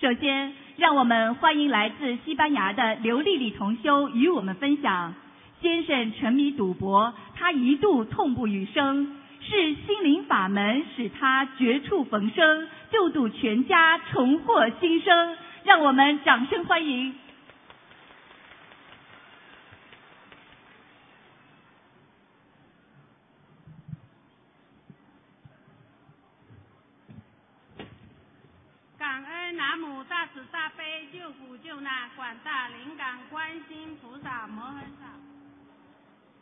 首先，让我们欢迎来自西班牙的刘丽丽同修与我们分享：先生沉迷赌博，他一度痛不欲生，是心灵法门使他绝处逢生，救度全家重获新生。让我们掌声欢迎。感恩南无大慈大悲救苦救难广大灵感观世音菩萨摩诃萨，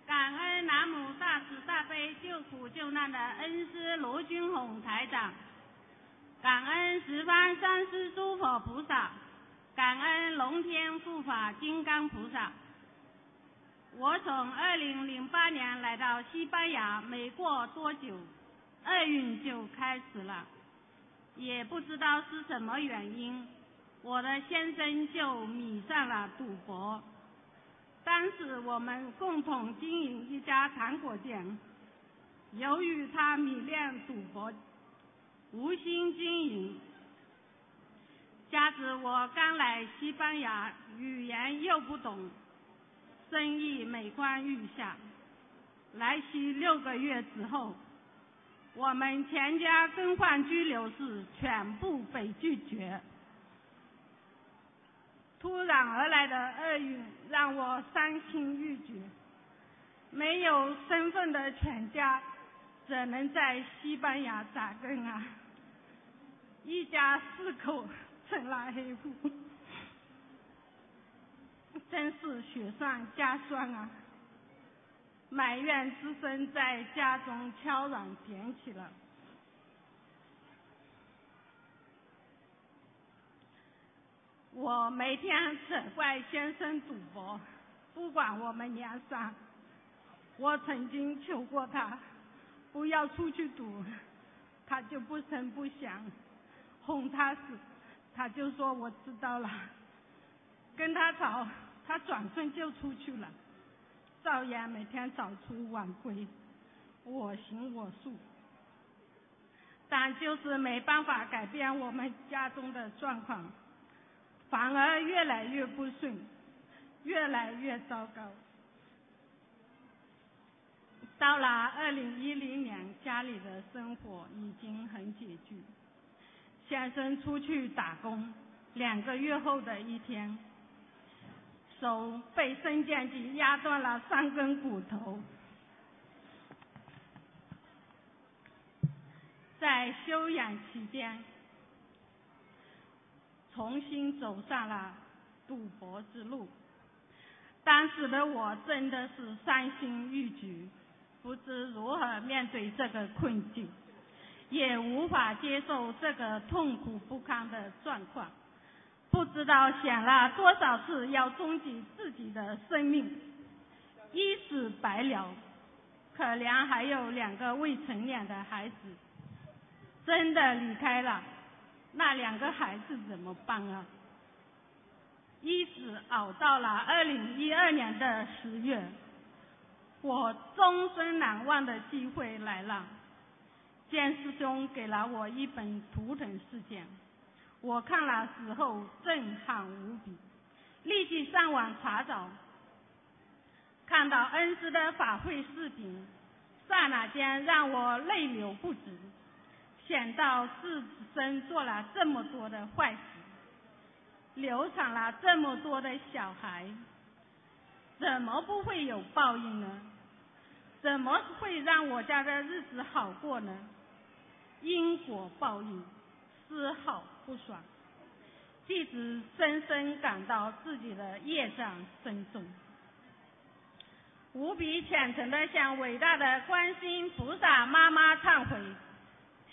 感恩南无大慈大悲救苦救难的恩师罗君宏台长，感恩十方三世诸佛菩萨，感恩龙天护法金刚菩萨。我从二零零八年来到西班牙，没过多久，厄运就开始了。也不知道是什么原因，我的先生就迷上了赌博。当时我们共同经营一家糖果店，由于他迷恋赌博，无心经营，加之我刚来西班牙，语言又不懂，生意每况愈下。来西六个月之后。我们全家更换居留时，全部被拒绝。突然而来的厄运让我伤心欲绝。没有身份的全家，怎能在西班牙扎根啊？一家四口成了黑户，真是雪上加霜啊！埋怨之声在家中悄然点起了。我每天责怪先生赌博，不管我们娘仨。我曾经求过他，不要出去赌，他就不声不响。哄他时，他就说我知道了。跟他吵，他转身就出去了。照样每天早出晚归，我行我素，但就是没办法改变我们家中的状况，反而越来越不顺，越来越糟糕。到了二零一零年，家里的生活已经很拮据，先生出去打工，两个月后的一天。手被升降机压断了三根骨头，在休养期间，重新走上了赌博之路。当时的我真的是伤心欲绝，不知如何面对这个困境，也无法接受这个痛苦不堪的状况。不知道想了多少次要终结自己的生命，一死百了。可怜还有两个未成年的孩子，真的离开了，那两个孩子怎么办啊？一直熬到了二零一二年的十月，我终身难忘的机会来了，剑师兄给了我一本《图腾事件》。我看了时候震撼无比，立即上网查找，看到恩师的法会视频，刹那间让我泪流不止。想到自身做了这么多的坏事，流产了这么多的小孩，怎么不会有报应呢？怎么会让我家的日子好过呢？因果报应，丝毫。不爽，弟子深深感到自己的业障深重，无比虔诚的向伟大的观世音菩萨妈妈忏悔，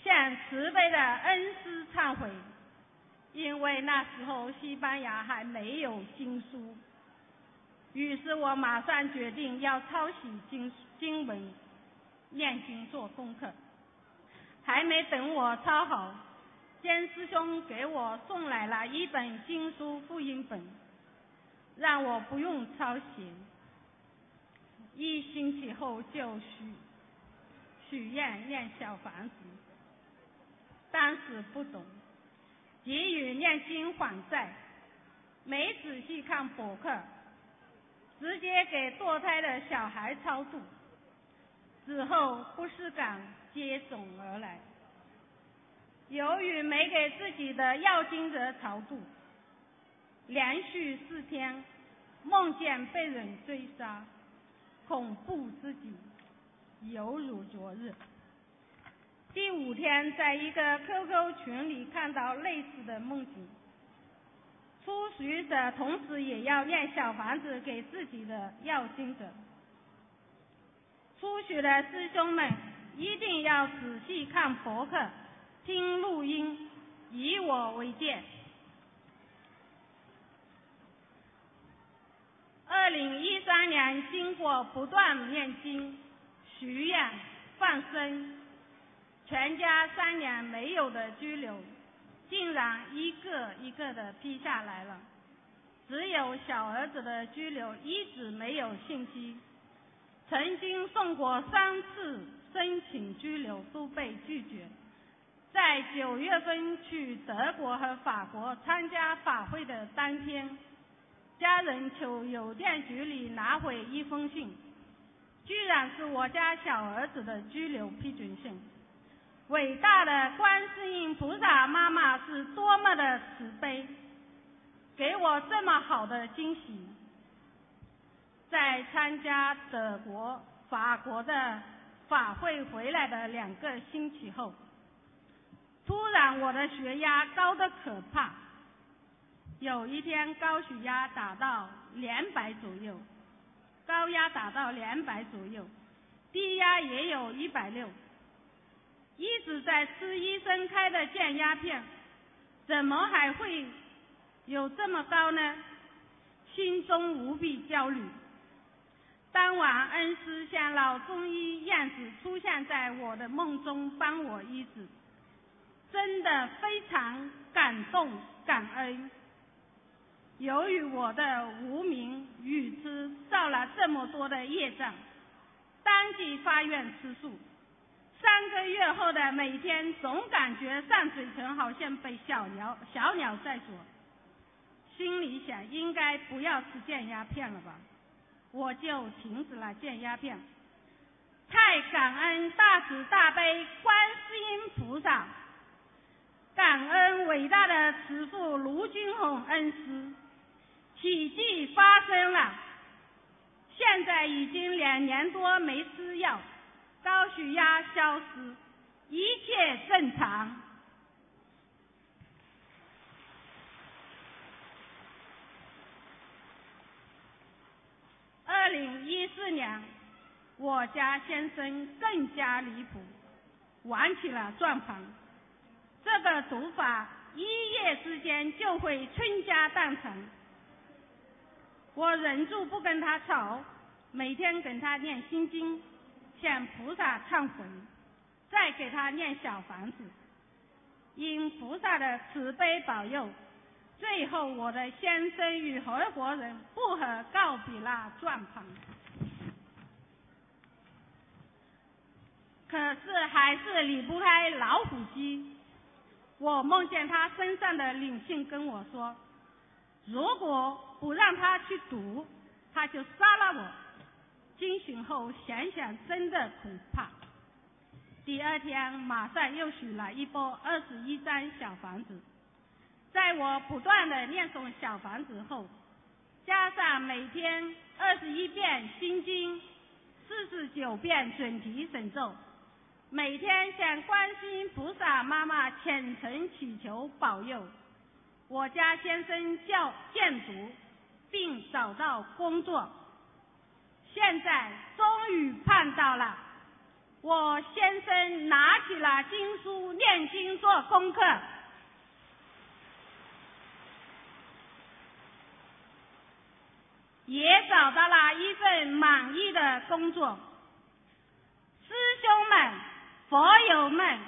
向慈悲的恩师忏悔，因为那时候西班牙还没有经书，于是我马上决定要抄写经经文，念经做功课，还没等我抄好。仙师兄给我送来了一本经书复印本，让我不用抄写。一星期后就许许愿念小房子，当时不懂，急于念经还债，没仔细看博客，直接给堕胎的小孩超度，之后不适感接踵而来。由于没给自己的要经者超度，连续四天梦见被人追杀，恐怖之极，犹如昨日。第五天，在一个 QQ 群里看到类似的梦境，初学者同时也要念小房子给自己的要经者。初学的师兄们一定要仔细看博客、听录音，以我为鉴。二零一三年，经过不断念经、许愿、放生。全家三年没有的拘留，竟然一个一个的批下来了。只有小儿子的拘留一直没有信息。曾经送过三次申请拘留都被拒绝。在九月份去德国和法国参加法会的当天，家人求邮电局里拿回一封信，居然是我家小儿子的拘留批准信。伟大的观世音菩萨妈妈是多么的慈悲，给我这么好的惊喜。在参加德国、法国的法会回来的两个星期后，突然我的血压高的可怕，有一天高血压达到两百左右，高压达到两百左右，低压也有一百六。一直在吃医生开的降压片，怎么还会有这么高呢？心中无比焦虑。当晚，恩师像老中医样子出现在我的梦中，帮我医治，真的非常感动感恩。由于我的无名与之造了这么多的业障，当即发愿吃素。三个月后的每天，总感觉上嘴唇好像被小鸟小鸟在啄，心里想应该不要吃降压片了吧，我就停止了降压片。太感恩大慈大悲观世音菩萨，感恩伟大的慈父卢军宏恩师，奇迹发生了，现在已经两年多没吃药。高血压消失，一切正常。二零一四年，我家先生更加离谱，玩起了转盘。这个赌法一夜之间就会倾家荡产。我忍住不跟他吵，每天跟他念心经。向菩萨忏悔，再给他念小房子。因菩萨的慈悲保佑，最后我的先生与合伙人不和告别了转盘。可是还是离不开老虎机。我梦见他身上的灵性跟我说：“如果不让他去赌，他就杀了我。”惊醒后想想，真的恐怕。第二天马上又许了一波二十一张小房子，在我不断的念诵小房子后，加上每天二十一遍心经，四十九遍准提神咒，每天向观世音菩萨妈妈虔诚祈求保佑，我家先生叫建筑，并找到工作。现在终于盼到了，我先生拿起了经书念经做功课，也找到了一份满意的工作。师兄们、佛友们，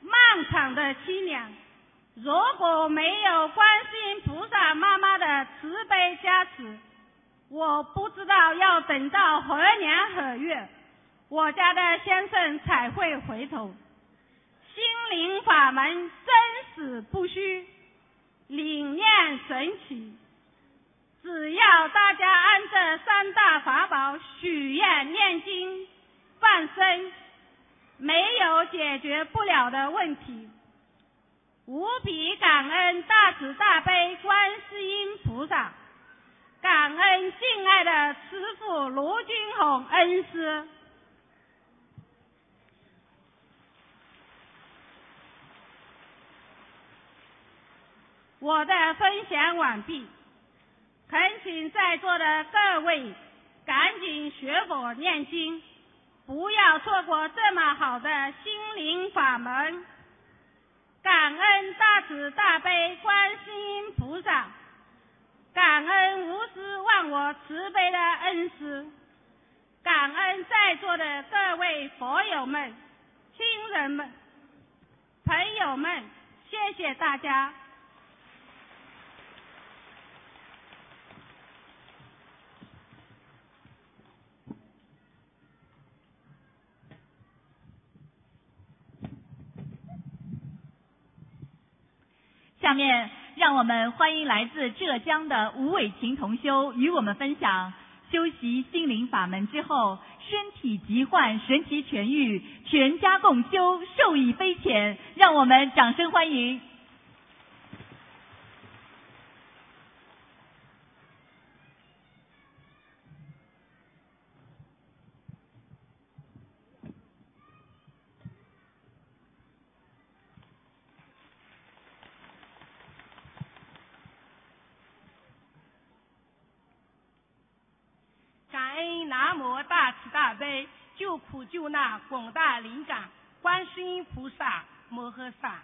漫长的七年，如果没有观世音菩萨妈妈的慈悲加持。我不知道要等到何年何月，我家的先生才会回头。心灵法门生死不虚，理念神奇。只要大家按这三大法宝许愿、念经、放生，没有解决不了的问题。无比感恩大慈大悲观世音菩萨，感恩敬爱的师父卢军宏恩师。我的分享完毕，恳请在座的各位赶紧学佛念经，不要错过这么好的心灵法门。感恩大慈大悲观世音菩萨，感恩无私忘我慈悲的恩师，感恩在座的各位佛友们、亲人们、朋友们，谢谢大家。下面让我们欢迎来自浙江的吴伟琴同修与我们分享修习心灵法门之后身体疾患神奇痊愈，全家共修受益匪浅，让我们掌声欢迎。大悲救那广大灵感观世音菩萨摩诃萨，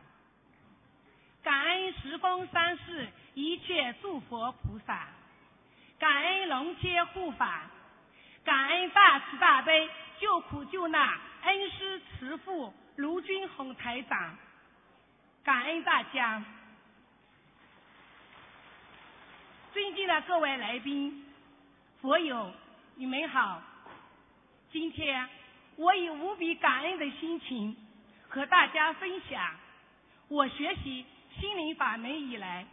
感恩十方三世一切诸佛菩萨，感恩龙天护法，感恩大慈大悲救苦救难恩师慈父卢军宏台长，感恩大家，尊敬的各位来宾、佛友，你们好。今天，我以无比感恩的心情和大家分享我学习心灵法门以来，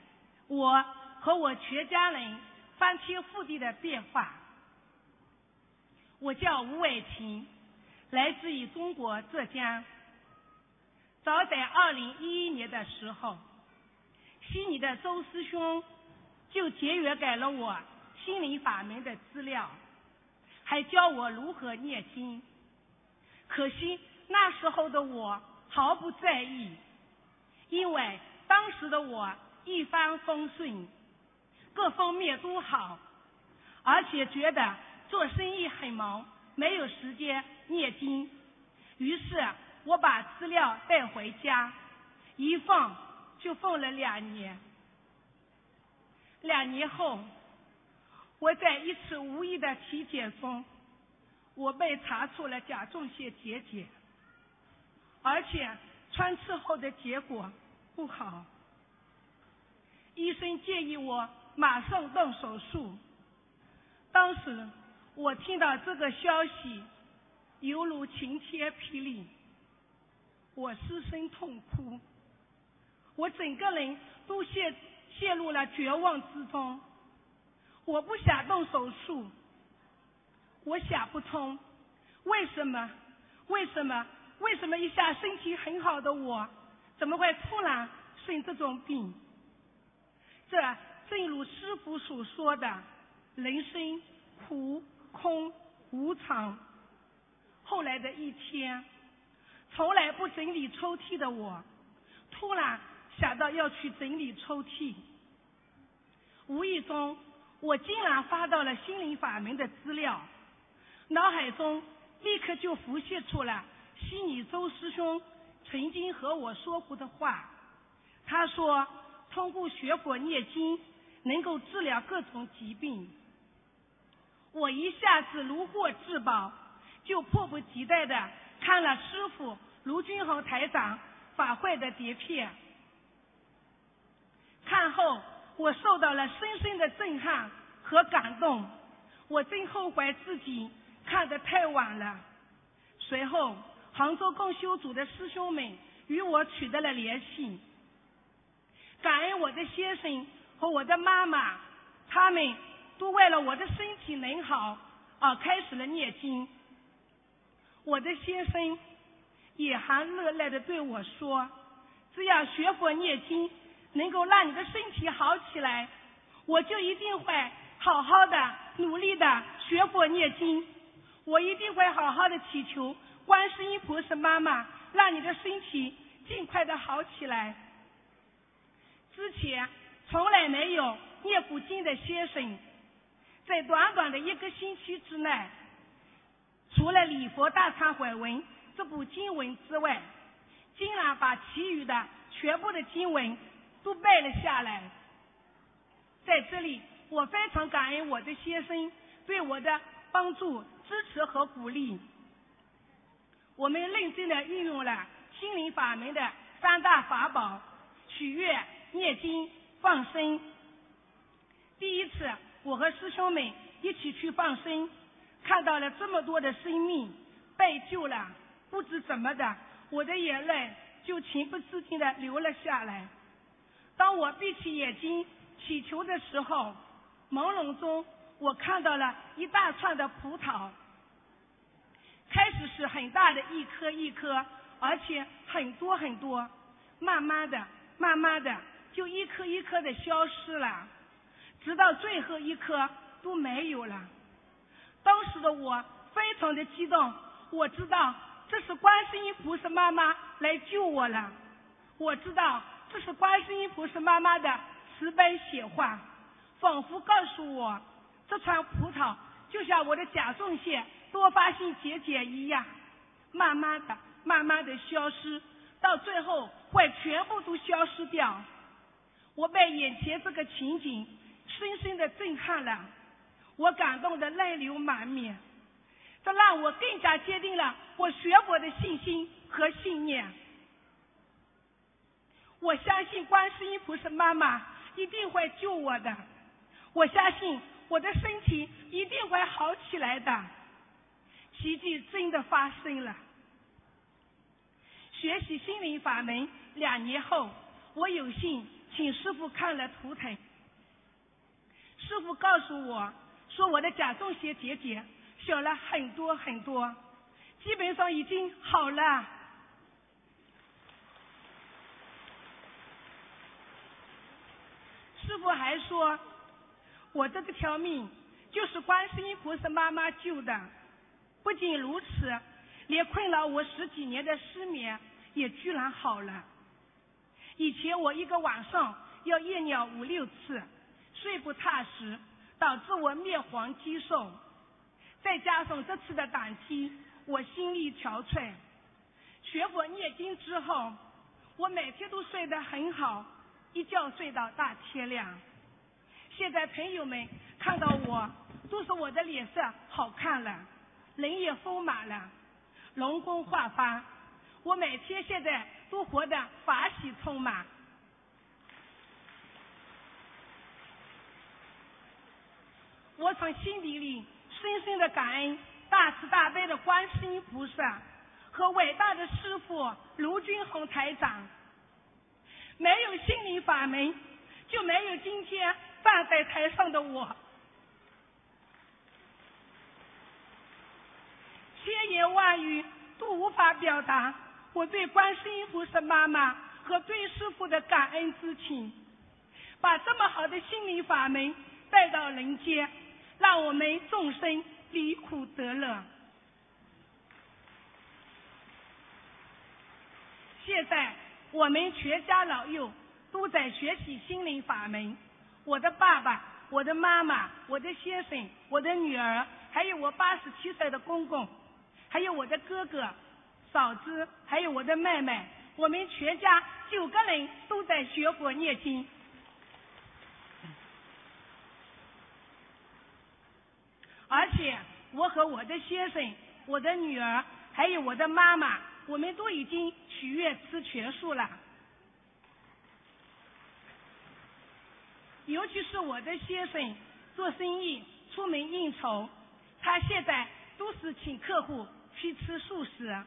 我和我全家人翻天覆地的变化。我叫吴伟琴，来自于中国浙江。早在二零一一年的时候，悉尼的周师兄就节约给了我心灵法门的资料。还教我如何念经，可惜那时候的我毫不在意，因为当时的我一帆风顺，各方面都好，而且觉得做生意很忙，没有时间念经。于是我把资料带回家，一放就放了两年。两年后。我在一次无意的体检中，我被查出了甲状腺结节，而且穿刺后的结果不好。医生建议我马上动手术。当时我听到这个消息，犹如晴天霹雳，我失声痛哭，我整个人都陷陷入了绝望之中。我不想动手术，我想不通，为什么？为什么？为什么一下身体很好的我，怎么会突然生这种病？这正如师傅所说的，人生苦空无常。后来的一天，从来不整理抽屉的我，突然想到要去整理抽屉，无意中。我竟然发到了心灵法门的资料，脑海中立刻就浮现出了悉尼周师兄曾经和我说过的话。他说，通过学佛念经，能够治疗各种疾病。我一下子如获至宝，就迫不及待的看了师傅卢军宏台长法会的碟片。看后。我受到了深深的震撼和感动，我真后悔自己看得太晚了。随后，杭州共修组的师兄们与我取得了联系，感恩我的先生和我的妈妈，他们都为了我的身体能好而开始了念经。我的先生也含热泪的对我说：“只要学佛念经，能够让你的身体好起来，我就一定会好好的努力的学佛念经。我一定会好好的祈求观世音菩萨妈妈，让你的身体尽快的好起来。”之前。从来没有念过经的先生，在短短的一个星期之内，除了《礼佛大忏悔文》这部经文之外，竟然把其余的全部的经文都背了下来。在这里，我非常感恩我的先生对我的帮助、支持和鼓励。我们认真的运用了心灵法门的三大法宝：许愿、念经。放生。第一次，我和师兄们一起去放生，看到了这么多的生命被救了，不知怎么的，我的眼泪就情不自禁的流了下来。当我闭起眼睛祈求的时候，朦胧中我看到了一大串的葡萄，开始是很大的一颗一颗，而且很多很多，慢慢的，慢慢的。就一颗一颗的消失了，直到最后一颗都没有了。当时的我非常的激动，我知道这是观世音菩萨妈妈来救我了，我知道这是观世音菩萨妈妈的慈悲显化，仿佛告诉我，这串葡萄就像我的甲状腺多发性结节一样，慢慢的、慢慢的消失，到最后会全部都消失掉。我被眼前这个情景深深的震撼了，我感动的泪流满面，这让我更加坚定了我学佛的信心和信念。我相信观世音菩萨妈妈一定会救我的，我相信我的身体一定会好起来的，奇迹真的发生了。学习心灵法门两年后，我有幸。请师傅看了图腾，师傅告诉我说我的甲状腺结节小了很多很多，基本上已经好了。师傅还说，我这个条命就是观世音菩萨妈妈救的。不仅如此，连困扰我十几年的失眠也居然好了。以前我一个晚上要夜尿五六次，睡不踏实，导致我面黄肌瘦。再加上这次的胆踢，我心力憔悴。学佛念经之后，我每天都睡得很好，一觉睡到大天亮。现在朋友们看到我，都说我的脸色好看了，人也丰满了，容光焕发。我每天现在。都活得法喜充满。我从心底里深深的感恩大慈大悲的观世音菩萨和伟大的师父卢军宏台长。没有心灵法门，就没有今天站在台上的我。千言万语都无法表达。我对观世音菩萨妈妈和对师傅的感恩之情，把这么好的心灵法门带到人间，让我们众生离苦得乐。现在我们全家老幼都在学习心灵法门，我的爸爸、我的妈妈、我的先生、我的女儿，还有我八十七岁的公公，还有我的哥哥。嫂子，还有我的妹妹，我们全家九个人都在学佛念经，而且我和我的先生、我的女儿，还有我的妈妈，我们都已经许愿吃全素了。尤其是我的先生做生意出门应酬，他现在都是请客户去吃素食。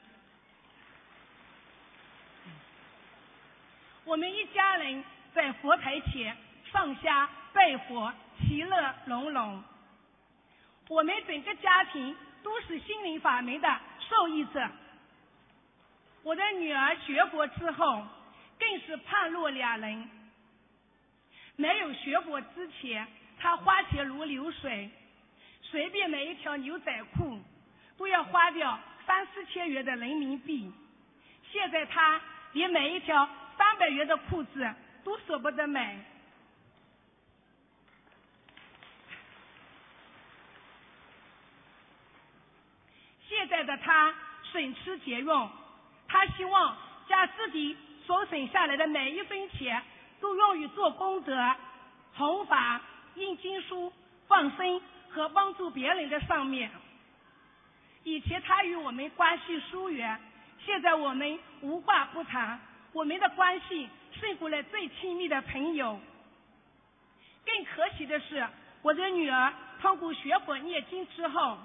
我们一家人在佛台前放下拜佛，其乐融融。我们整个家庭都是心灵法门的受益者。我的女儿学佛之后，更是判若两人。没有学佛之前，她花钱如流水，随便买一条牛仔裤都要花掉三四千元的人民币。现在他连买一条三百元的裤子都舍不得买。现在的他省吃俭用，他希望将自己所省下来的每一分钱都用于做功德、弘法、印经书、放生和帮助别人的上面。以前他与我们关系疏远，现在我们无话不谈，我们的关系胜过了最亲密的朋友。更可喜的是，我的女儿通过学佛念经之后。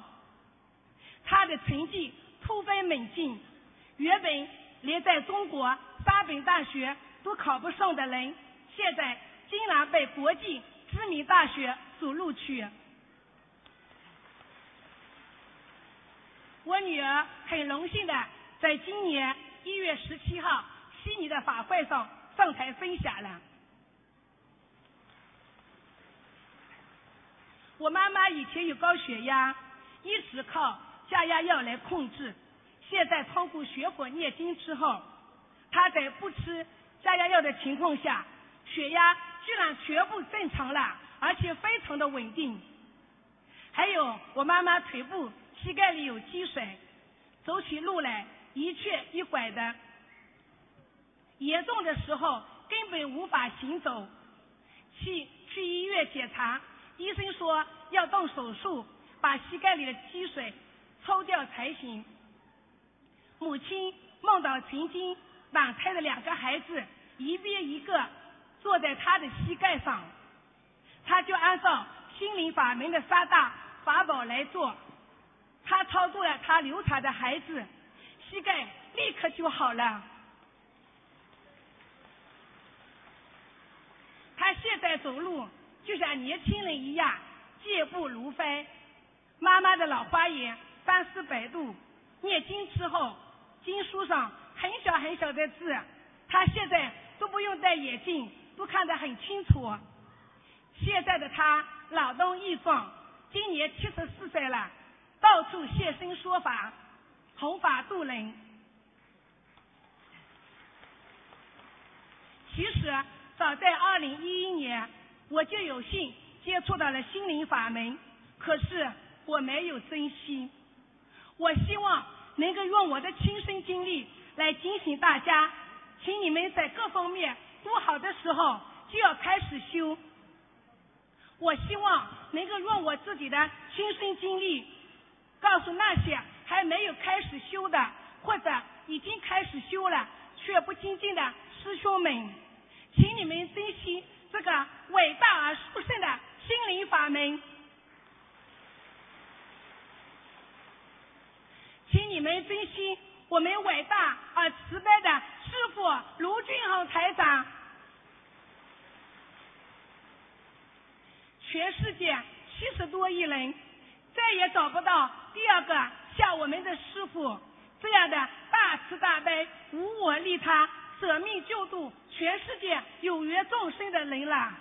他的成绩突飞猛进，原本连在中国三本大学都考不上的人，现在竟然被国际知名大学所录取。我女儿很荣幸的在今年一月十七号悉尼的法会上上台分享了。我妈妈以前有高血压，一直靠。降压药来控制，现在通过学佛念经之后，她在不吃降压药的情况下，血压居然全部正常了，而且非常的稳定。还有我妈妈腿部膝盖里有积水，走起路来一瘸一拐的，严重的时候根本无法行走。去去医院检查，医生说要动手术把膝盖里的积水。抽掉才行。母亲梦到曾经打胎的两个孩子，一边一个坐在他的膝盖上，他就按照心灵法门的三大法宝来做。他操作了他流产的孩子，膝盖立刻就好了。他现在走路就像年轻人一样，健步如飞。妈妈的老花眼。三四百度，念经之后，经书上很小很小的字，他现在都不用戴眼镜，都看得很清楚。现在的他脑动益壮，今年七十四岁了，到处现身说法，弘法度人。其实早在二零一一年，我就有幸接触到了心灵法门，可是我没有珍惜。我希望能够用我的亲身经历来警醒大家，请你们在各方面不好的时候就要开始修。我希望能够用我自己的亲身经历，告诉那些还没有开始修的，或者已经开始修了却不精进的师兄们，请你们珍惜这个伟大而殊胜的心灵法门。请你们珍惜我们伟大而慈悲的师傅卢俊宏台长。全世界七十多亿人，再也找不到第二个像我们的师傅这样的大慈大悲、无我利他、舍命救度全世界有缘众生的人了。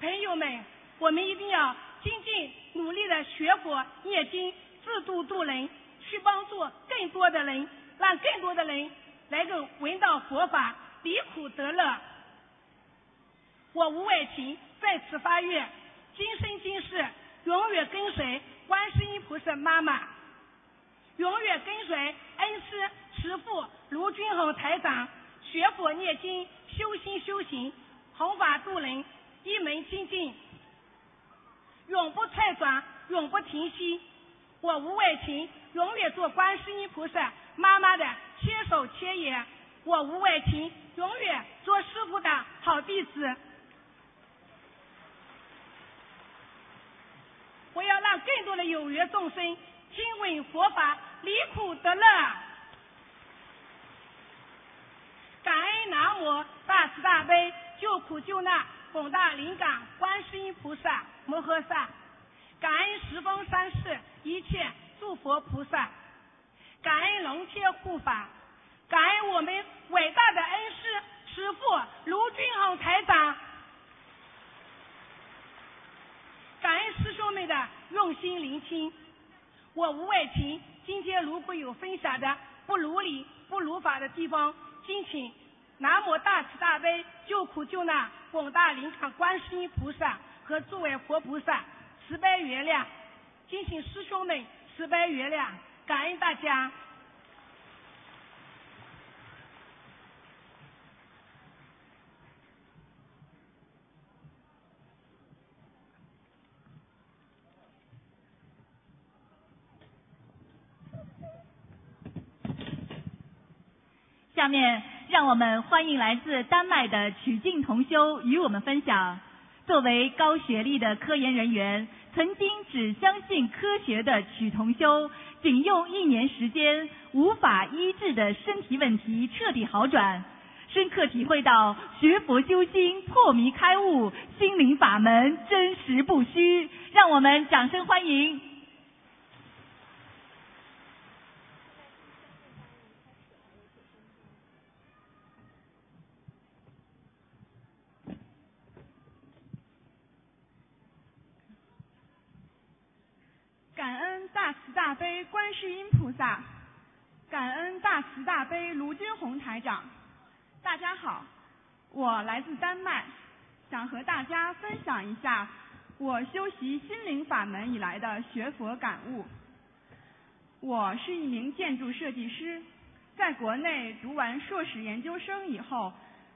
朋友们，我们一定要。精进努力的学佛念经，自度度人，去帮助更多的人，让更多的人能够闻到佛法，离苦得乐。我吴伟琴在此发愿，今生今世永远跟随观世音菩萨妈妈，永远跟随恩师慈父卢俊宏台长学佛念经，修心修行，弘法度人，一门精进。永不退转，永不停息。我吴伟琴永远做观世音菩萨妈妈的千手千眼。我吴伟琴永远做师傅的好弟子。我要让更多的有缘众生听闻佛法，离苦得乐。感恩。南无大慈大悲救苦救难广大灵感观世音菩萨摩诃萨，感恩十方三世一切诸佛菩萨，感恩龙天护法，感恩我们伟大的恩师师父卢俊宏台长，感恩师兄们的用心聆听。我吴伟琴今天如果有分享的不如理、不如法的地方，敬请南无大慈大悲救苦救难广大灵感观世音菩萨和诸位佛菩萨慈悲原谅，敬请师兄们慈悲原谅，感恩大家。下面让我们欢迎来自丹麦的曲静同修与我们分享。作为高学历的科研人员，曾经只相信科学的曲同修，仅用一年时间，无法医治的身体问题彻底好转，深刻体会到学佛修心、破迷开悟、心灵法门真实不虚。让我们掌声欢迎。感恩大慈大悲观世音菩萨，感恩大慈大悲卢军宏台长。大家好，我来自丹麦，想和大家分享一下我修习心灵法门以来的学佛感悟。我是一名建筑设计师，在国内读完硕士研究生以后，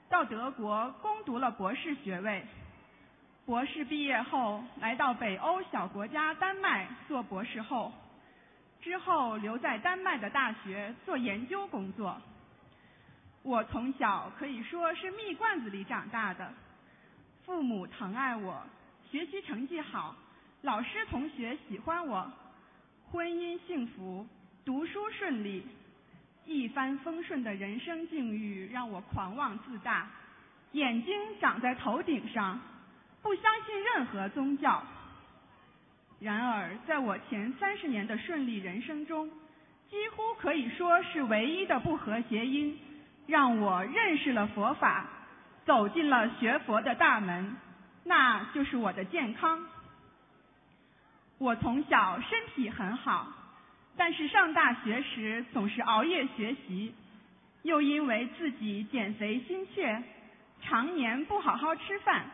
到德国攻读了博士学位。博士毕业后，来到北欧小国家丹麦做博士后，之后留在丹麦的大学做研究工作。我从小可以说是蜜罐子里长大的，父母疼爱我，学习成绩好，老师同学喜欢我，婚姻幸福，读书顺利，一帆风顺的人生境遇让我狂妄自大，眼睛长在头顶上。不相信任何宗教。然而，在我前三十年的顺利人生中，几乎可以说是唯一的不和谐音，让我认识了佛法，走进了学佛的大门，那就是我的健康。我从小身体很好，但是上大学时总是熬夜学习，又因为自己减肥心切，常年不好好吃饭。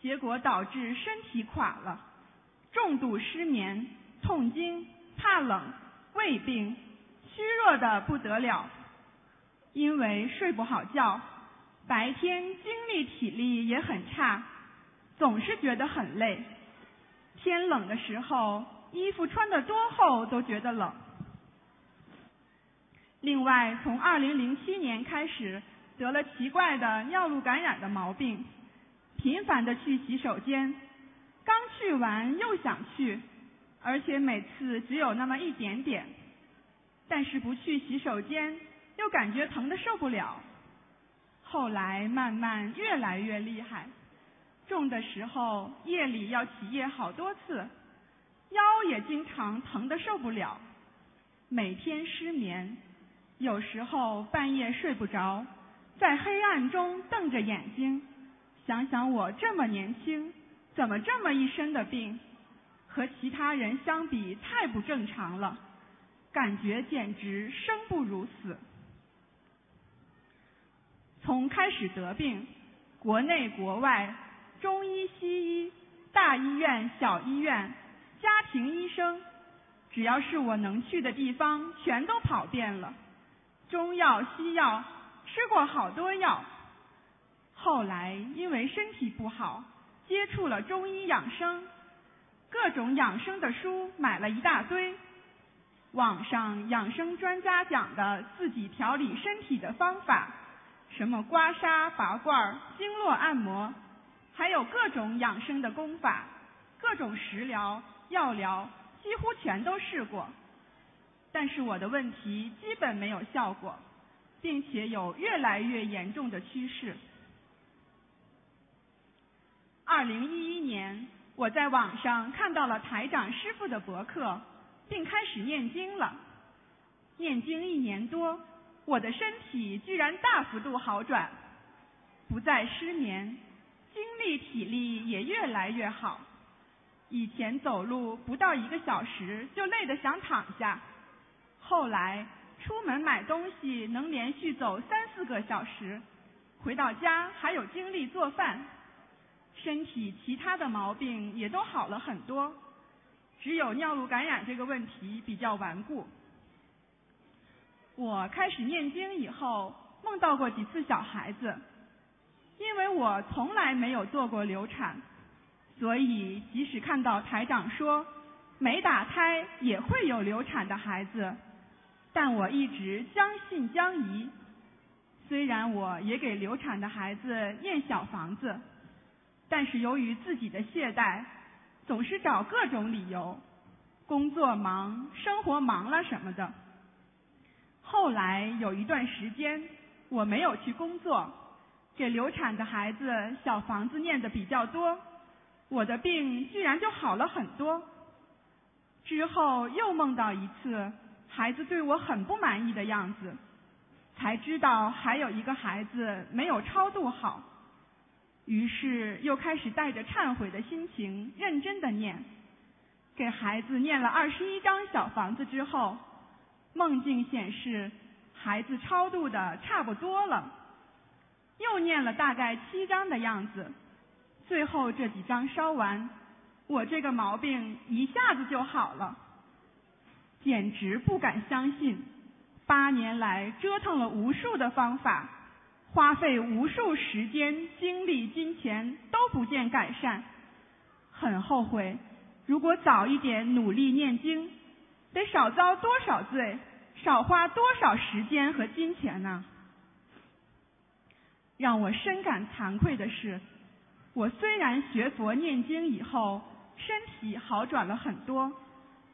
结果导致身体垮了，重度失眠、痛经、怕冷、胃病，虚弱的不得了。因为睡不好觉，白天精力体力也很差，总是觉得很累。天冷的时候，衣服穿得多厚都觉得冷。另外，从二零零七年开始，得了奇怪的尿路感染的毛病。频繁的去洗手间，刚去完又想去，而且每次只有那么一点点。但是不去洗手间，又感觉疼的受不了。后来慢慢越来越厉害，重的时候夜里要起夜好多次，腰也经常疼的受不了。每天失眠，有时候半夜睡不着，在黑暗中瞪着眼睛。想想我这么年轻，怎么这么一身的病？和其他人相比太不正常了，感觉简直生不如死。从开始得病，国内国外，中医西医，大医院小医院，家庭医生，只要是我能去的地方，全都跑遍了。中药西药，吃过好多药。后来因为身体不好，接触了中医养生，各种养生的书买了一大堆，网上养生专家讲的自己调理身体的方法，什么刮痧、拔罐、经络按摩，还有各种养生的功法，各种食疗、药疗，几乎全都试过，但是我的问题基本没有效果，并且有越来越严重的趋势。二零一一年，我在网上看到了台长师傅的博客，并开始念经了。念经一年多，我的身体居然大幅度好转，不再失眠，精力体力也越来越好。以前走路不到一个小时就累得想躺下，后来出门买东西能连续走三四个小时，回到家还有精力做饭。身体其他的毛病也都好了很多，只有尿路感染这个问题比较顽固。我开始念经以后，梦到过几次小孩子，因为我从来没有做过流产，所以即使看到台长说没打胎也会有流产的孩子，但我一直将信将疑。虽然我也给流产的孩子念小房子。但是由于自己的懈怠，总是找各种理由，工作忙、生活忙了什么的。后来有一段时间我没有去工作，给流产的孩子小房子念的比较多，我的病居然就好了很多。之后又梦到一次孩子对我很不满意的样子，才知道还有一个孩子没有超度好。于是又开始带着忏悔的心情，认真的念，给孩子念了二十一张小房子之后，梦境显示孩子超度的差不多了，又念了大概七张的样子，最后这几张烧完，我这个毛病一下子就好了，简直不敢相信，八年来折腾了无数的方法。花费无数时间、精力、金钱都不见改善，很后悔。如果早一点努力念经，得少遭多少罪，少花多少时间和金钱呢？让我深感惭愧的是，我虽然学佛念经以后身体好转了很多，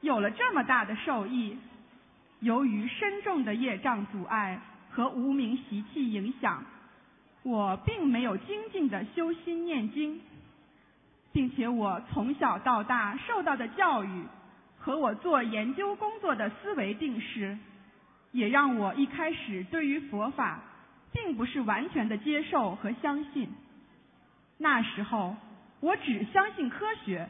有了这么大的受益，由于深重的业障阻碍。和无名习气影响，我并没有精进的修心念经，并且我从小到大受到的教育和我做研究工作的思维定式，也让我一开始对于佛法并不是完全的接受和相信。那时候我只相信科学，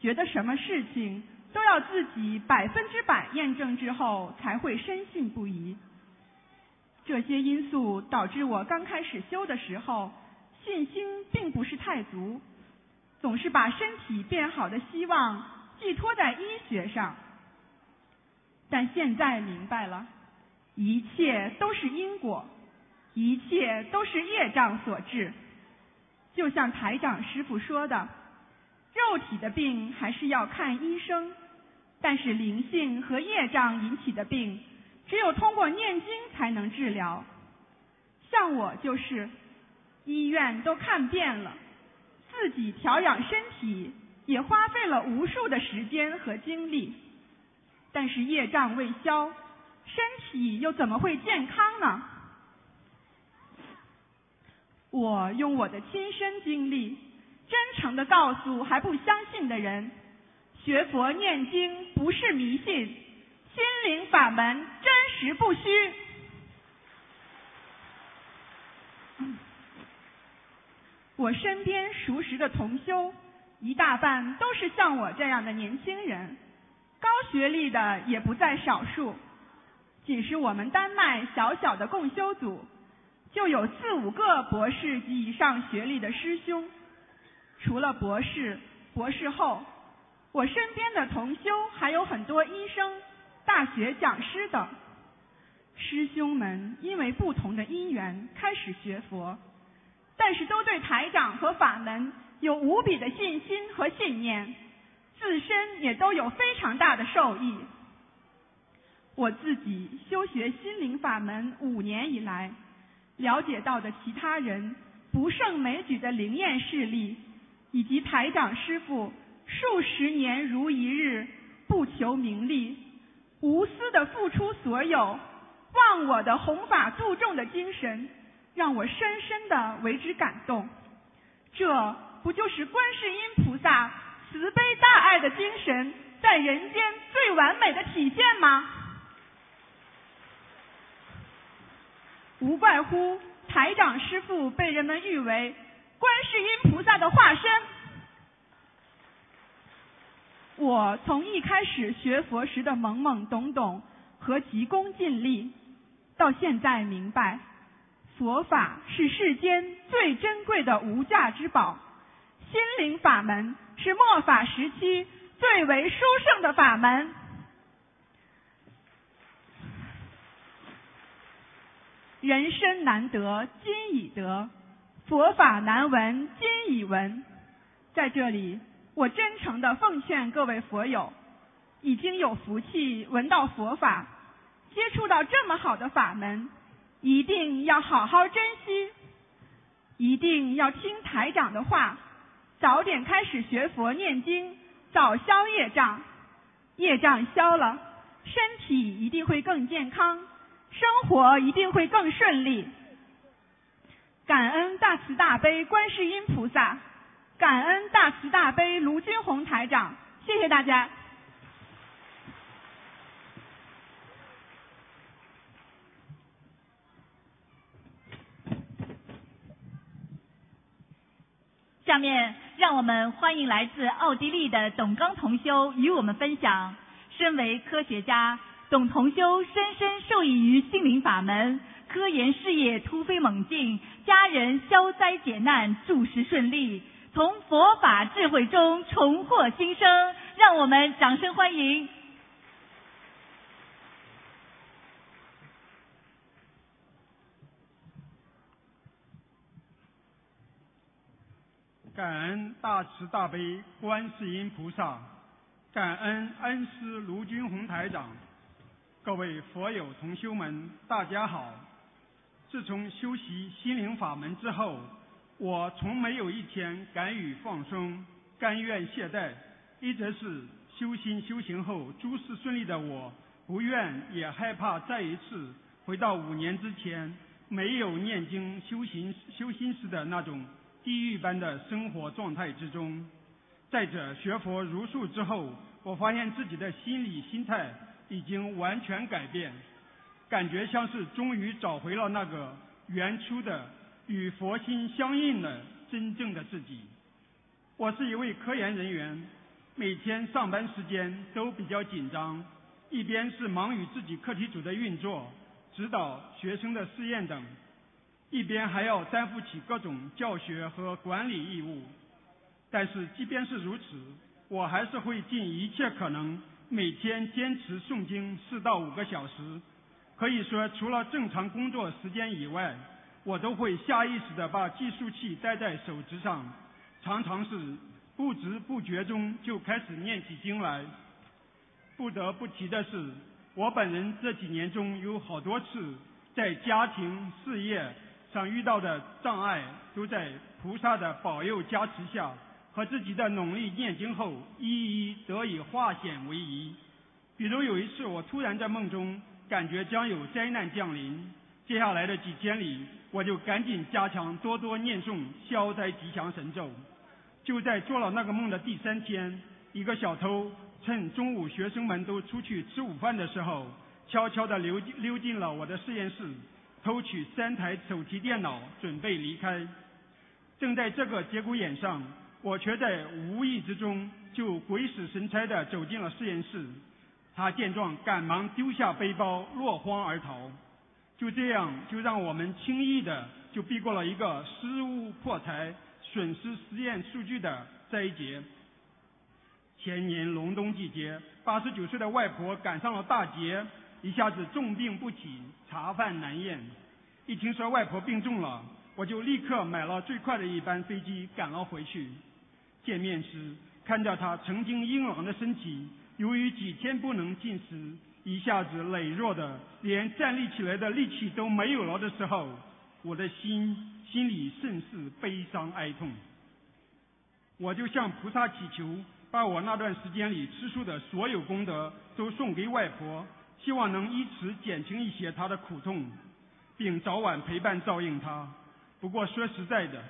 觉得什么事情都要自己百分之百验证之后才会深信不疑。这些因素导致我刚开始修的时候信心并不是太足，总是把身体变好的希望寄托在医学上。但现在明白了，一切都是因果，一切都是业障所致。就像台长师傅说的，肉体的病还是要看医生，但是灵性和业障引起的病。只有通过念经才能治疗。像我就是，医院都看遍了，自己调养身体也花费了无数的时间和精力，但是业障未消，身体又怎么会健康呢？我用我的亲身经历，真诚的告诉还不相信的人：学佛念经不是迷信。心灵法门真实不虚。我身边熟识的同修，一大半都是像我这样的年轻人，高学历的也不在少数。仅是我们丹麦小小的共修组，就有四五个博士及以上学历的师兄。除了博士、博士后，我身边的同修还有很多医生。大学讲师等师兄们，因为不同的因缘开始学佛，但是都对台长和法门有无比的信心和信念，自身也都有非常大的受益。我自己修学心灵法门五年以来，了解到的其他人不胜枚举的灵验事例，以及台长师傅数十年如一日不求名利。无私的付出所有，忘我的弘法度众的精神，让我深深的为之感动。这不就是观世音菩萨慈悲大爱的精神在人间最完美的体现吗？无怪乎台长师父被人们誉为观世音菩萨的化身。我从一开始学佛时的懵懵懂懂和急功近利，到现在明白，佛法是世间最珍贵的无价之宝，心灵法门是末法时期最为殊胜的法门。人生难得今已得，佛法难闻今已闻。在这里，我真诚的奉劝各位佛友，已经有福气闻到佛法，接触到这么好的法门，一定要好好珍惜，一定要听台长的话，早点开始学佛念经，早消业障。业障消了，身体一定会更健康。生活一定会更顺利。感恩大慈大悲观世音菩萨，感恩大慈大悲卢军红台长，谢谢大家。下面让我们欢迎来自奥地利的董刚同修与我们分享，身为科学家。董同修深深受益于心灵法门，科研事业突飞猛进，家人消灾解难，诸事顺利，从佛法智慧中重获新生。让我们掌声欢迎！感恩大慈大悲观世音菩萨，感恩恩师卢军宏台长。各位佛友同修们，大家好！自从修习心灵法门之后，我从没有一天敢于放松、甘愿懈怠。一直是修心修行后诸事顺利的我，不愿也害怕再一次回到五年之前没有念经修行修心时的那种地狱般的生活状态之中。再者，学佛如数之后，我发现自己的心理心态。已经完全改变，感觉像是终于找回了那个原初的与佛心相应的真正的自己。我是一位科研人员，每天上班时间都比较紧张，一边是忙于自己课题组的运作、指导学生的试验等，一边还要担负起各种教学和管理义务。但是即便是如此，我还是会尽一切可能。每天坚持诵经四到五个小时，可以说除了正常工作时间以外，我都会下意识的把计数器戴在手指上，常常是不知不觉中就开始念起经来。不得不提的是，我本人这几年中有好多次在家庭事业上遇到的障碍，都在菩萨的保佑加持下。和自己的努力念经后，一一得以化险为夷。比如有一次，我突然在梦中感觉将有灾难降临，接下来的几天里，我就赶紧加强多多念诵消灾吉祥神咒。就在做了那个梦的第三天，一个小偷趁中午学生们都出去吃午饭的时候，悄悄地溜溜进了我的实验室，偷取三台手提电脑，准备离开。正在这个节骨眼上。我却在无意之中就鬼使神差地走进了实验室，他见状赶忙丢下背包落荒而逃，就这样就让我们轻易的就避过了一个失误破财、损失实验数据的灾劫。前年隆冬季节，八十九岁的外婆赶上了大劫，一下子重病不起，茶饭难咽。一听说外婆病重了，我就立刻买了最快的一班飞机赶了回去。见面时，看到她曾经硬朗的身体，由于几天不能进食，一下子羸弱的连站立起来的力气都没有了的时候，我的心心里甚是悲伤哀痛。我就向菩萨祈求，把我那段时间里吃素的所有功德都送给外婆，希望能以此减轻一些她的苦痛，并早晚陪伴照应她。不过说实在的，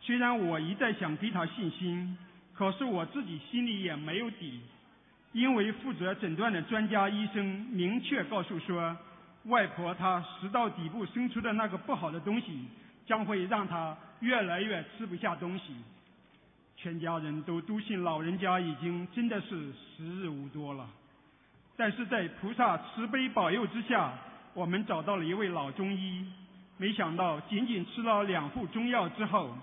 虽然我一再想给她信心，可是我自己心里也没有底，因为负责诊断的专家医生明确告诉说，外婆她食道底部生出的那个不好的东西，将会让她越来越吃不下东西。全家人都笃信老人家已经真的是时日无多了，但是在菩萨慈悲保佑之下，我们找到了一位老中医。没想到，仅仅吃了两副中药之后，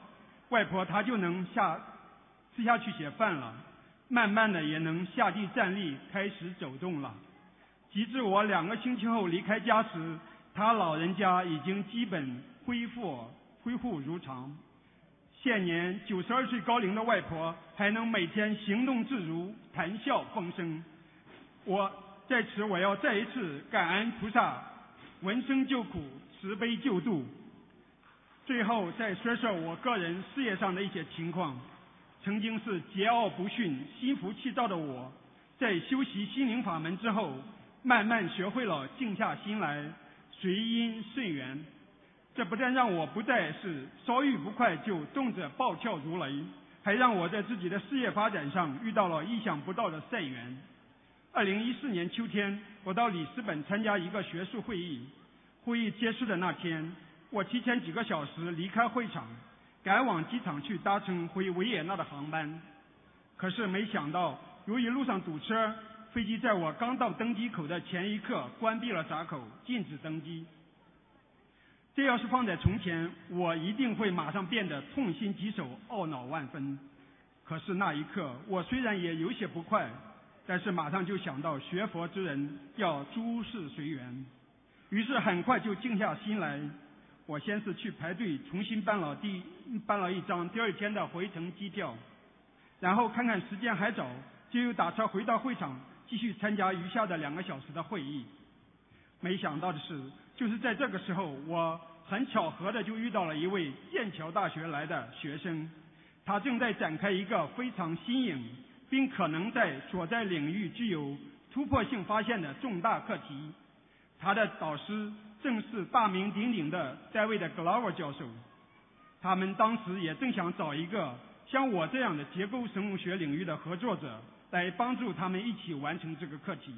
外婆她就能下吃下去些饭了，慢慢的也能下地站立，开始走动了。及至我两个星期后离开家时，他老人家已经基本恢复恢复如常。现年九十二岁高龄的外婆还能每天行动自如，谈笑风生。我在此我要再一次感恩菩萨，闻声救苦。慈悲救度。最后再说说我个人事业上的一些情况。曾经是桀骜不驯、心浮气躁的我，在修习心灵法门之后，慢慢学会了静下心来，随因顺缘。这不但让我不再是稍遇不快就动辄暴跳如雷，还让我在自己的事业发展上遇到了意想不到的善缘。二零一四年秋天，我到里斯本参加一个学术会议。会议结束的那天，我提前几个小时离开会场，赶往机场去搭乘回维也纳的航班。可是没想到，由于路上堵车，飞机在我刚到登机口的前一刻关闭了闸口，禁止登机。这要是放在从前，我一定会马上变得痛心疾首、懊恼万分。可是那一刻，我虽然也有些不快，但是马上就想到学佛之人要诸事随缘。于是很快就静下心来，我先是去排队重新办了第办了一张第二天的回程机票，然后看看时间还早，就又打车回到会场继续参加余下的两个小时的会议。没想到的是，就是在这个时候，我很巧合的就遇到了一位剑桥大学来的学生，他正在展开一个非常新颖，并可能在所在领域具有突破性发现的重大课题。他的导师正是大名鼎鼎的在位的 Glover 教授。他们当时也正想找一个像我这样的结构生物学领域的合作者，来帮助他们一起完成这个课题。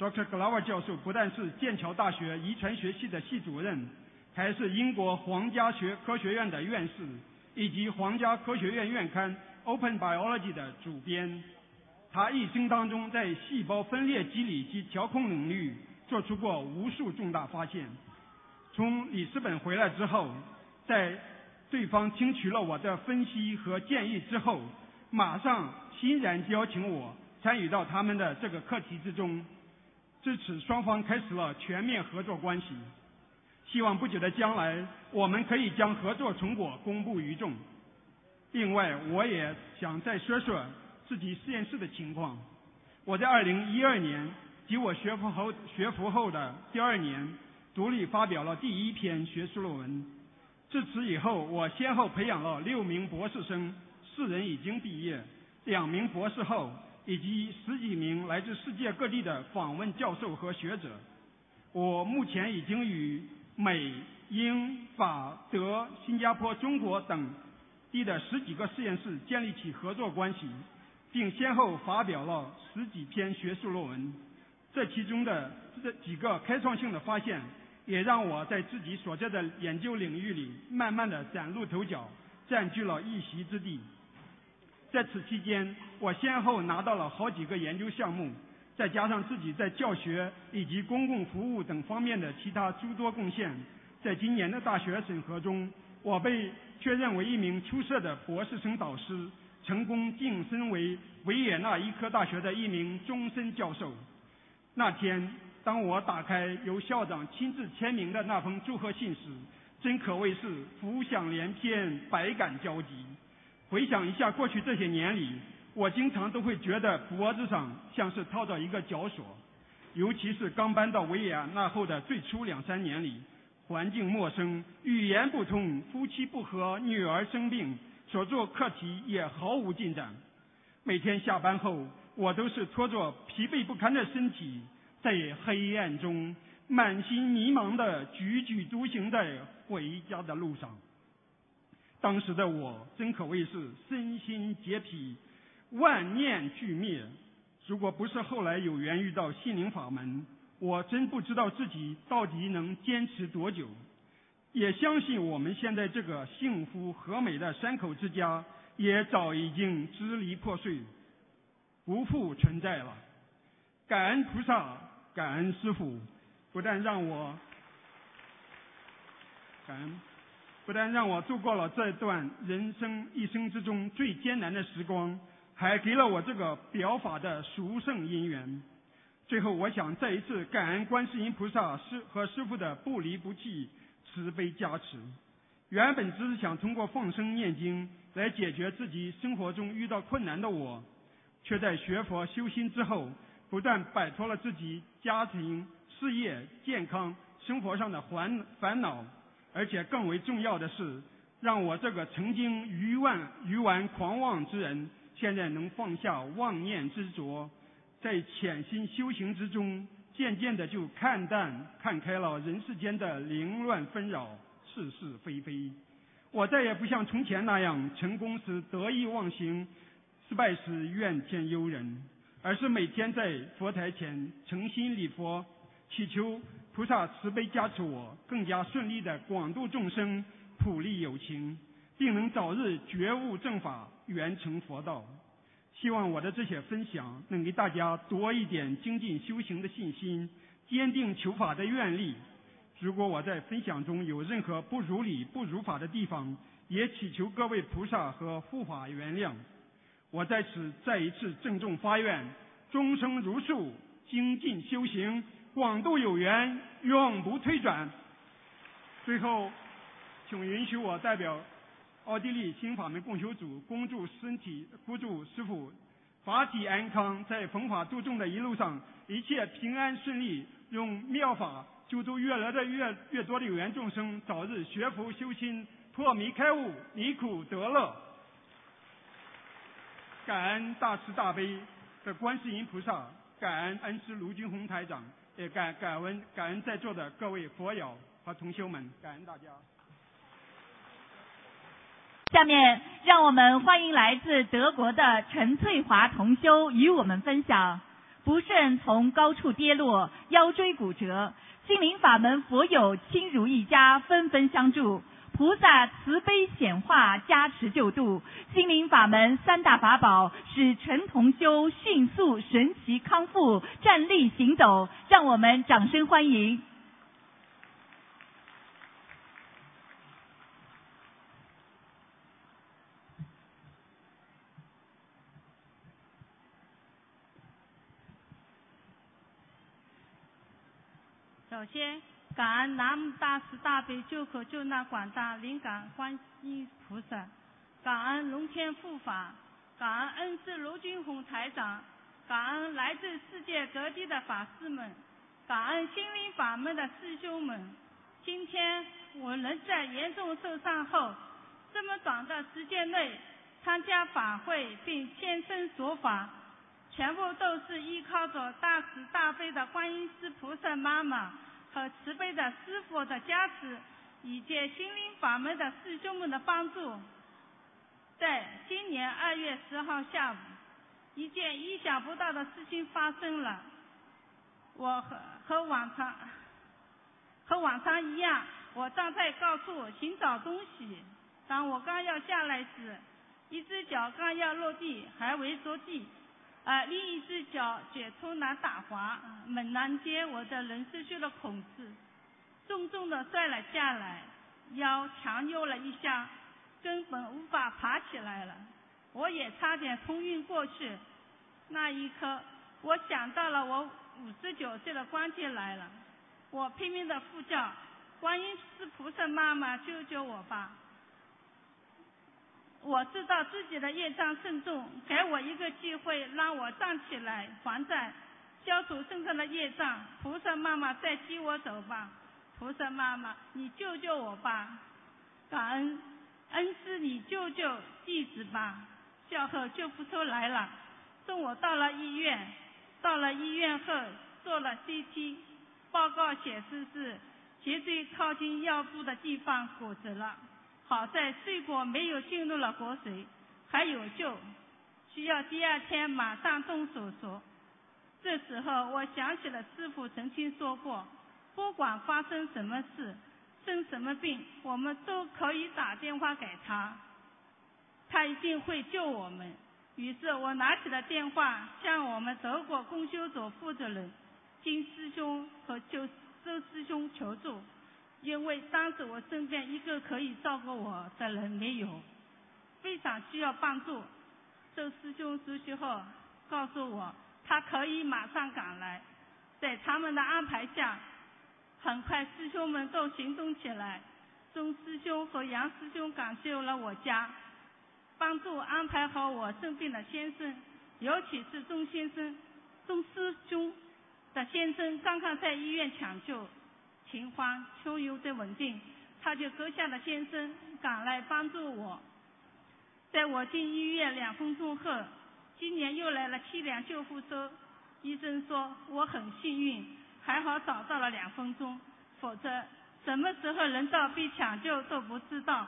Dr. Glover 教授不但是剑桥大学遗传学系的系主任，还是英国皇家学科学院的院士，以及皇家科学院院刊《Open Biology》的主编。他一生当中在细胞分裂机理及调控领域。做出过无数重大发现。从里斯本回来之后，在对方听取了我的分析和建议之后，马上欣然邀请我参与到他们的这个课题之中。至此，双方开始了全面合作关系。希望不久的将来，我们可以将合作成果公布于众。另外，我也想再说说自己实验室的情况。我在二零一二年。及我学佛后学佛后的第二年，独立发表了第一篇学术论文。自此以后，我先后培养了六名博士生，四人已经毕业，两名博士后，以及十几名来自世界各地的访问教授和学者。我目前已经与美、英、法、德、新加坡、中国等地的十几个实验室建立起合作关系，并先后发表了十几篇学术论文。这其中的这几个开创性的发现，也让我在自己所在的研究领域里慢慢的崭露头角，占据了一席之地。在此期间，我先后拿到了好几个研究项目，再加上自己在教学以及公共服务等方面的其他诸多贡献，在今年的大学审核中，我被确认为一名出色的博士生导师，成功晋升为维也纳医科大学的一名终身教授。那天，当我打开由校长亲自签名的那封祝贺信时，真可谓是浮想联翩，百感交集。回想一下过去这些年里，我经常都会觉得脖子上像是套着一个绞索，尤其是刚搬到维也纳后的最初两三年里，环境陌生，语言不通，夫妻不和，女儿生病，所做课题也毫无进展。每天下班后。我都是拖着疲惫不堪的身体，在黑暗中满心迷茫的踽踽独行在回家的路上。当时的我真可谓是身心皆疲，万念俱灭。如果不是后来有缘遇到心灵法门，我真不知道自己到底能坚持多久。也相信我们现在这个幸福和美的三口之家，也早已经支离破碎，不复存在了。感恩菩萨，感恩师父，不但让我感恩，不但让我度过了这段人生一生之中最艰难的时光，还给了我这个表法的殊胜因缘。最后，我想再一次感恩观世音菩萨师和师父的不离不弃、慈悲加持。原本只是想通过放生念经来解决自己生活中遇到困难的我，却在学佛修心之后。不但摆脱了自己家庭、事业、健康、生活上的烦烦恼，而且更为重要的是，让我这个曾经愚妄、愚顽、狂妄之人，现在能放下妄念执着，在潜心修行之中，渐渐的就看淡、看开了人世间的凌乱纷扰、是是非非。我再也不像从前那样，成功时得意忘形，失败时怨天尤人。而是每天在佛台前诚心礼佛，祈求菩萨慈悲加持我，更加顺利的广度众生，普利有情，并能早日觉悟正法，圆成佛道。希望我的这些分享能给大家多一点精进修行的信心，坚定求法的愿力。如果我在分享中有任何不如理、不如法的地方，也祈求各位菩萨和护法原谅。我在此再一次郑重发愿，终生如数，精进修行，广度有缘，永不退转。最后，请允许我代表奥地利新法门共修组，恭祝身体，恭祝师傅法体安康，在弘法度众的一路上一切平安顺利，用妙法救度越来的越越多的有缘众生，早日学佛修心，破迷开悟，离苦得乐。感恩大慈大悲的观世音菩萨，感恩恩师卢军宏台长，也感感恩感恩在座的各位佛友和同修们，感恩大家。下面让我们欢迎来自德国的陈翠华同修与我们分享：不慎从高处跌落，腰椎骨折，心灵法门佛友亲如一家，纷纷相助。菩萨慈悲显化，加持救度，心灵法门三大法宝，使陈同修迅速神奇康复，站立行走。让我们掌声欢迎。首先。感恩南无大慈大悲救苦救难广大灵感观音菩萨，感恩龙天护法，感恩恩师卢军宏台长，感恩来自世界各地的法师们，感恩心灵法门的师兄们。今天我能在严重受伤后这么短的时间内参加法会并现身说法，全部都是依靠着大慈大悲的观音师菩萨妈妈。和慈悲的师傅的加持，以及心灵法门的师兄们的帮助，在今年二月十号下午，一件意想不到的事情发生了。我和和往常和往常一样，我站在高处寻找东西。当我刚要下来时，一只脚刚要落地，还未着地。而另一只脚却突然打滑，猛然间我的人失去了控制，重重的摔了下来，腰强扭了一下，根本无法爬起来了。我也差点冲晕过去。那一刻，我想到了我五十九岁的关键来了，我拼命的呼叫：“观音是菩萨妈妈，救救我吧！”我知道自己的业障深重，给我一个机会，让我站起来还债，消除身上的业障。菩萨妈妈，再接我走吧！菩萨妈妈，你救救我吧！感恩恩师，你救救弟子吧！叫后救护车来了，送我到了医院。到了医院后，做了 CT，报告显示是脊椎靠近腰部的地方骨折了。好在碎骨没有进入了骨髓，还有救，需要第二天马上动手术。这时候我想起了师傅曾经说过，不管发生什么事，生什么病，我们都可以打电话给他，他一定会救我们。于是我拿起了电话，向我们德国公修组负责人金师兄和周周师兄求助，因为当时我身边一个可以照顾我的人没有，非常需要帮助。周师兄熟悉后告诉我，他可以马上赶来。在他们的安排下，很快师兄们都行动起来。钟师兄和杨师兄赶去了我家。帮助安排好我生病的先生，尤其是钟先生、钟师兄的先生刚刚在医院抢救，情况确有点稳定，他就割下了先生赶来帮助我。在我进医院两分钟后，今年又来了七辆救护车。医生说我很幸运，还好找到了两分钟，否则什么时候人到被抢救都不知道。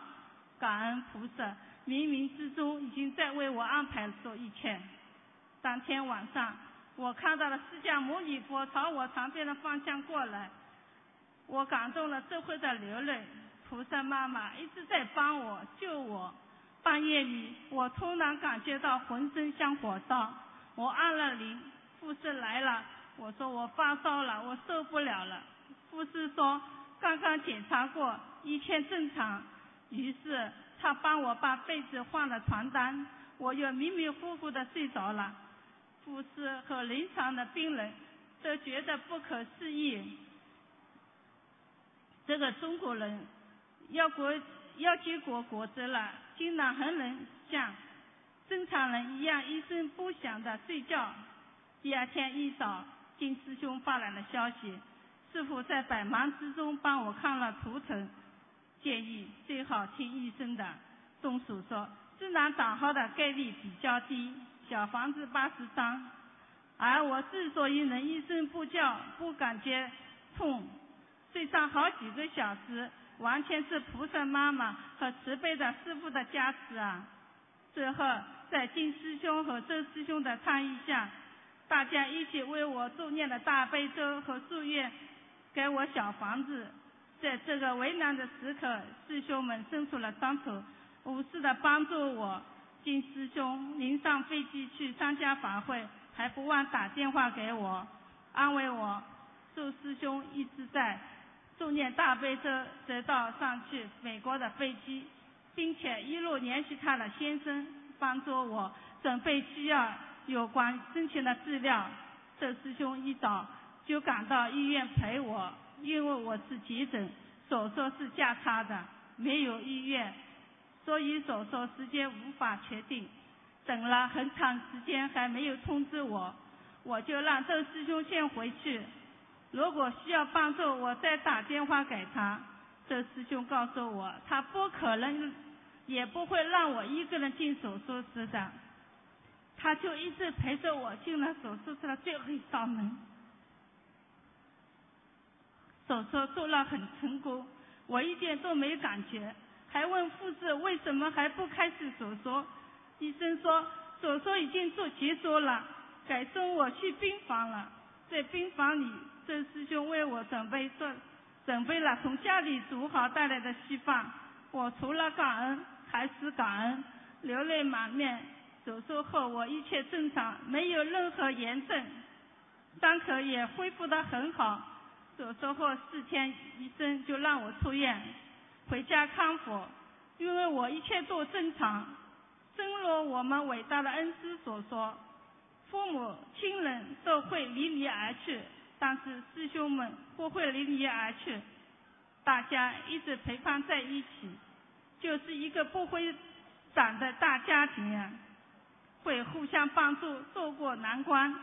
感恩菩萨。冥冥之中已经在为我安排这一切。当天晚上，我看到了释迦牟尼佛朝我床边的方向过来，我感动了，这会在流泪。菩萨妈妈一直在帮我救我。半夜里，我突然感觉到浑身像火烧，我按了铃，护士来了，我说我发烧了，我受不了了。护士说刚刚检查过，一切正常。于是。他帮我把被子换了床单，我又迷迷糊糊的睡着了。护士和临床的病人都觉得不可思议。这个中国人要国要结果果折了，竟然还能像正常人一样一声不响的睡觉。第二天一早，金师兄发来了消息，师傅在百忙之中帮我看了图层。建议最好听医生的。松鼠说，自然长好的概率比较低，小房子八十张。而我之所以能一声不叫，不感觉痛，睡上好几个小时，完全是菩萨妈妈和慈悲的师傅的加持啊！最后，在金师兄和周师兄的倡议下，大家一起为我助念了大悲咒和祝愿，给我小房子。在这个为难的时刻，师兄们伸出了双手，无私的帮助我。金师兄临上飞机去参加法会，还不忘打电话给我，安慰我。祝师兄一直在助念大悲咒，直到上去美国的飞机，并且一路联系他的先生，帮助我准备需要有关申请的资料。这师兄一早就赶到医院陪我。因为我是急诊，手术是价差的，没有医院，所以手术时间无法确定。等了很长时间还没有通知我，我就让这师兄先回去。如果需要帮助，我再打电话给他。这师兄告诉我，他不可能，也不会让我一个人进手术室的。他就一直陪着我进了手术室的最后一道门。手术做了很成功，我一点都没感觉，还问护士为什么还不开始手术。医生说手术已经做结束了，改送我去病房了。在病房里，周师兄为我准备做准备了从家里煮好带来的稀饭，我除了感恩还是感恩，流泪满面。手术后我一切正常，没有任何炎症，伤口也恢复得很好。手术后四天，医生就让我出院，回家康复。因为我一切都正常，正如我们伟大的恩师所说，父母亲人都会离你而去，但是师兄们不会离你而去，大家一直陪伴在一起，就是一个不会散的大家庭啊，会互相帮助渡过难关。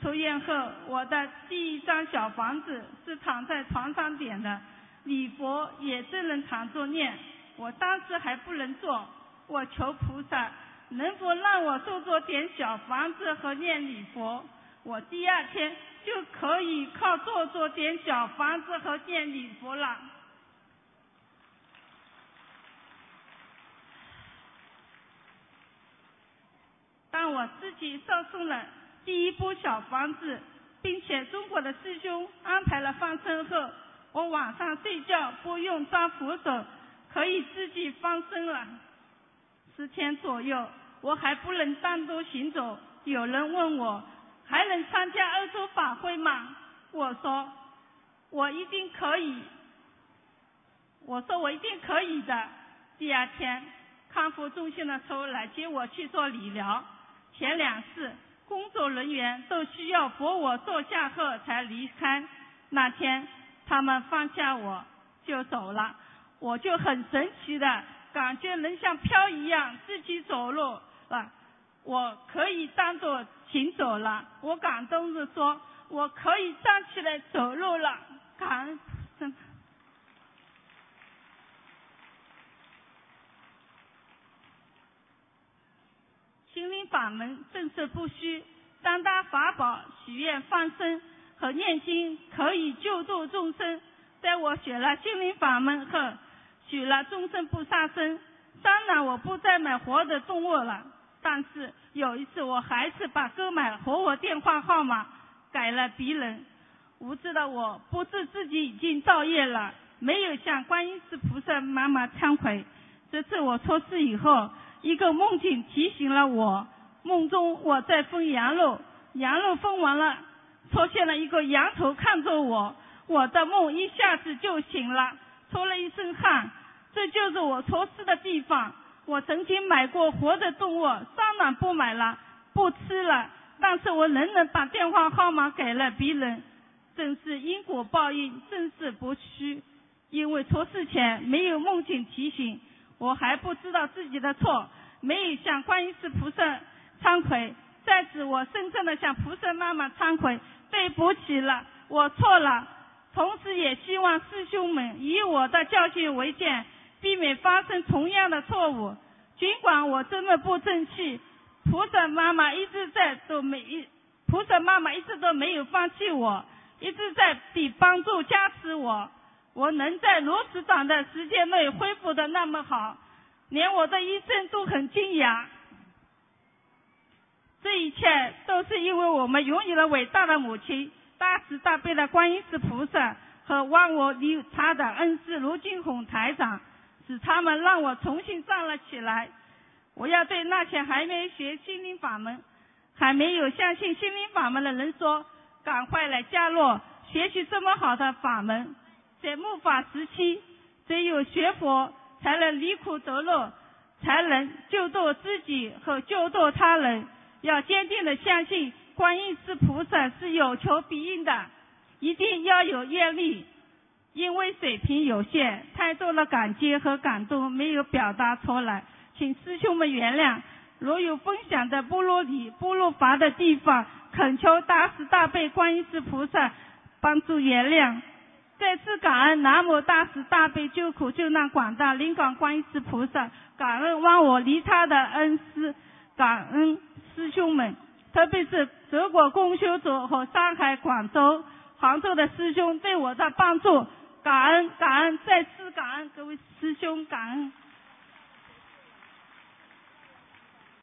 出院后，我的第一张小房子是躺在床上点的，礼佛也只能躺着念。我当时还不能做，我求菩萨能否让我做做点小房子和念礼佛。我第二天就可以靠做做点小房子和念礼佛了。当我自己烧送了第一波小房子，并且中国的师兄安排了放生后，我晚上睡觉不用抓扶手，可以自己放生了。十天左右，我还不能单独行走。有人问我。还能参加欧洲法会吗？我说，我一定可以。我说我一定可以的。第二天，康复中心的车来接我去做理疗。前两次，工作人员都需要扶我坐下后才离开。那天，他们放下我就走了，我就很神奇的感觉能像飘一样自己走路了。我可以当做行走了，我感动的说，我可以站起来走路了，感恩。心灵法门正是不虚，三大法宝许愿放生和念经可以救度众生。在我学了心灵法门后，许了终生不杀生，当然我不再买活的动物了。但是有一次，我还是把购买和我电话号码改了别人。无知的我不知自己已经造业了，没有向观音寺菩萨妈妈忏悔。这次我出事以后，一个梦境提醒了我。梦中我在分羊肉，羊肉分完了，出现了一个羊头看着我，我的梦一下子就醒了，出了一身汗。这就是我出事的地方。我曾经买过活的动物，当然不买了，不吃了。但是我仍然把电话号码给了别人，真是因果报应，真是不虚。因为出事前没有梦境提醒，我还不知道自己的错，没有向观音寺菩萨忏悔。在此，我深深的向菩萨妈妈忏悔，对不起了，我错了。同时也希望师兄们以我的教训为鉴。避免发生同样的错误。尽管我真的不争气，菩萨妈妈一直在都没一，菩萨妈妈一直都没有放弃我，一直在比帮助加持我。我能在如此短的时间内恢复的那么好，连我的医生都很惊讶。这一切都是因为我们拥有了伟大的母亲，大慈大悲的观音寺菩萨和忘我利他的恩师卢金红台长。使他们让我重新站了起来。我要对那些还没学心灵法门、还没有相信心灵法门的人说：赶快来加入，学习这么好的法门。在末法时期，只有学佛才能离苦得乐，才能救度自己和救度他人。要坚定的相信观音是菩萨是有求必应的，一定要有愿力。因为水平有限，太多的感激和感动没有表达出来，请师兄们原谅。如有分享的不如理、不如法的地方，恳求大慈大悲观音寺菩萨帮助原谅。再次感恩南无大慈大悲救苦救难广大灵感观音寺菩萨，感恩忘我离他的恩师，感恩师兄们，特别是德国共修组和上海、广州、杭州的师兄对我的帮助。感恩感恩，再次感恩各位师兄，感恩。